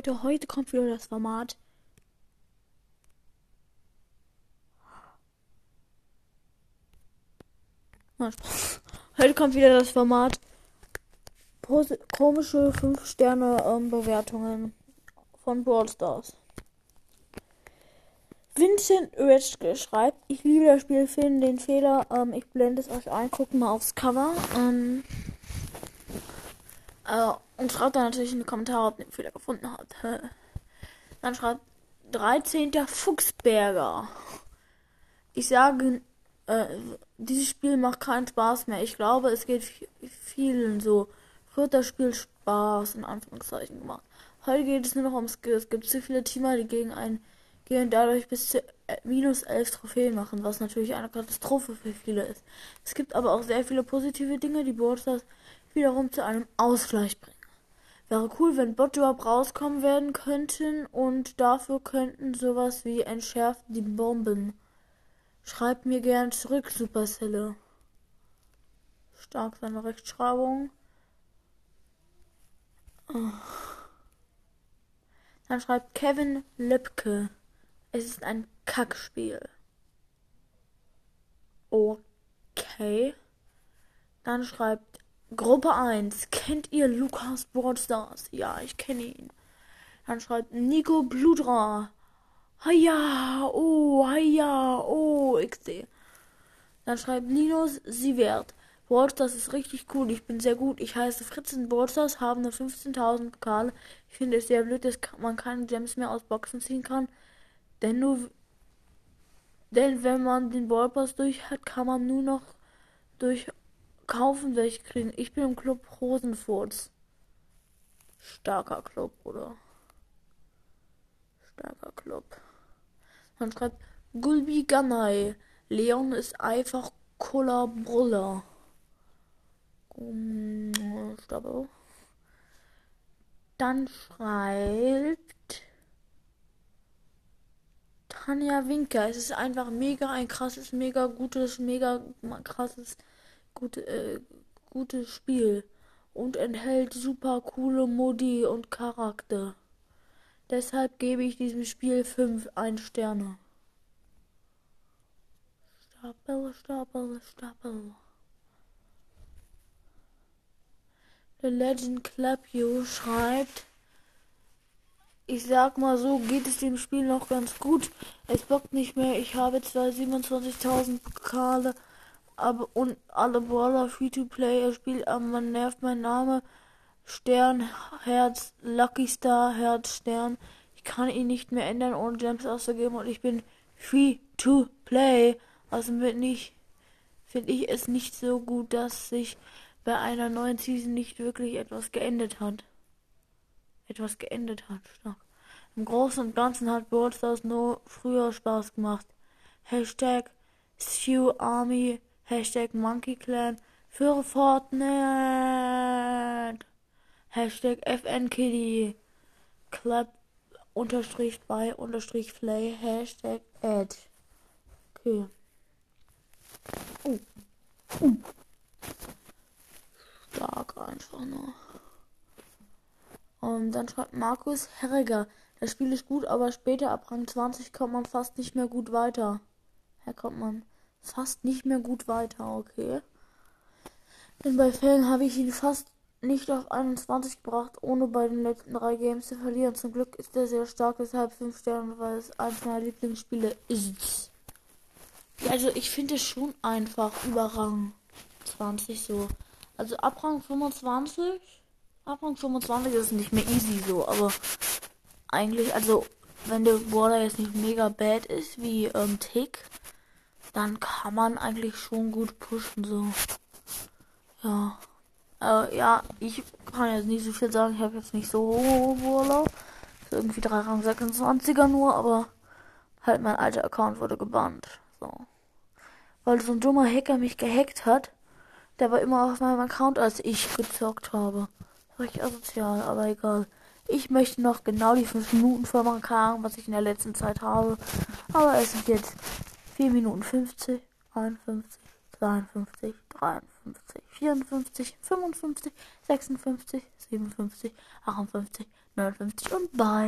Leute, heute kommt wieder das Format. Heute kommt wieder das Format komische 5 Sterne ähm, Bewertungen von Brawl Stars. Vincent Oetzke schreibt, ich liebe das Spiel, finde den Fehler, ähm, ich blende es euch ein, gucken mal aufs Cover. Ähm, äh, und schreibt dann natürlich in die Kommentare, ob ihr den Fehler gefunden habt. Dann schreibt 13. Fuchsberger. Ich sage, äh, dieses Spiel macht keinen Spaß mehr. Ich glaube, es geht vielen so. Früher das Spiel Spaß in Anführungszeichen gemacht. Heute geht es nur noch um Skills. Es gibt zu viele Teamer, die gegen einen gehen dadurch bis zu äh, minus 11 Trophäen machen, was natürlich eine Katastrophe für viele ist. Es gibt aber auch sehr viele positive Dinge, die Broadstars wiederum zu einem Ausgleich bringen. Wäre cool, wenn Botdrop rauskommen werden könnten und dafür könnten sowas wie entschärft die Bomben. Schreibt mir gern zurück, Supercelle. Stark seine Rechtschreibung. Dann schreibt Kevin Lipke. Es ist ein Kackspiel. Okay. Dann schreibt Gruppe 1. Kennt ihr Lukas Broadstars? Ja, ich kenne ihn. Dann schreibt Nico Bludra. Haja, oh, haja, oh, sehe. Dann schreibt Linus Sievert. Broadstars ist richtig cool. Ich bin sehr gut. Ich heiße Fritzen Broadstars, haben nur 15.000 Pokale. Ich finde es sehr blöd, dass man keine Gems mehr aus Boxen ziehen kann. Denn nur, denn wenn man den Ballpass durch hat, kann man nur noch durch kaufen welche kriegen. Ich bin im Club Rosenfurz. Starker Club, oder? Starker Club. Man schreibt Gulbi Ganai. Leon ist einfach Cola Bruller. Dann schreibt Tanja Winker. Es ist einfach mega ein krasses, mega gutes, mega krasses, gute, äh, gutes Spiel und enthält super coole Modi und Charakter. Deshalb gebe ich diesem Spiel 5 ein Sterne. Stapel, Stapel, Stapel. The Legend Club You schreibt, ich sag mal so, geht es dem Spiel noch ganz gut. Es bockt nicht mehr. Ich habe zwar 27.000 Pokale, aber und alle Brawler free to play. Er spielt, aber man nervt mein Name. Stern, Herz, Lucky Star, Herz, Stern. Ich kann ihn nicht mehr ändern, ohne Gems auszugeben und ich bin free to play. Also bin ich, finde ich es nicht so gut, dass sich bei einer neuen Season nicht wirklich etwas geändert hat etwas geändert hat. Stark. Im Großen und Ganzen hat Brawl Stars nur früher Spaß gemacht. Hashtag Stew Army, Hashtag Monkey Clan für Fortnite. Hashtag FNKitty. Club unterstrich bei unterstrich play. Hashtag Edge. Okay. Uh. Uh. Stark einfach nur. Und dann schreibt Markus Herriger. Das Spiel ist gut, aber später ab Rang 20 kommt man fast nicht mehr gut weiter. Herr kommt man fast nicht mehr gut weiter, okay. Denn bei Fällen habe ich ihn fast nicht auf 21 gebracht, ohne bei den letzten drei Games zu verlieren. Zum Glück ist er sehr stark, deshalb 5 Sterne, weil es eines meiner Lieblingsspiele ist. Ja, also ich finde es schon einfach über Rang 20 so. Also ab Rang 25 Ab Rang 25 ist es nicht mehr easy so, aber eigentlich, also wenn der Border jetzt nicht mega bad ist wie ähm, Tick, dann kann man eigentlich schon gut pushen so. Ja. Äh, ja, ich kann jetzt nicht so viel sagen, ich habe jetzt nicht so Border. Irgendwie 3 Rang 26er nur, aber halt mein alter Account wurde gebannt. So. Weil so ein dummer Hacker mich gehackt hat, der war immer auf meinem Account, als ich gezockt habe. Richtig asozial, aber egal. Ich möchte noch genau die 5 Minuten vormachen, was ich in der letzten Zeit habe. Aber es sind jetzt 4 Minuten 50, 51, 52, 53, 54, 55, 56, 57, 58, 59 und bye.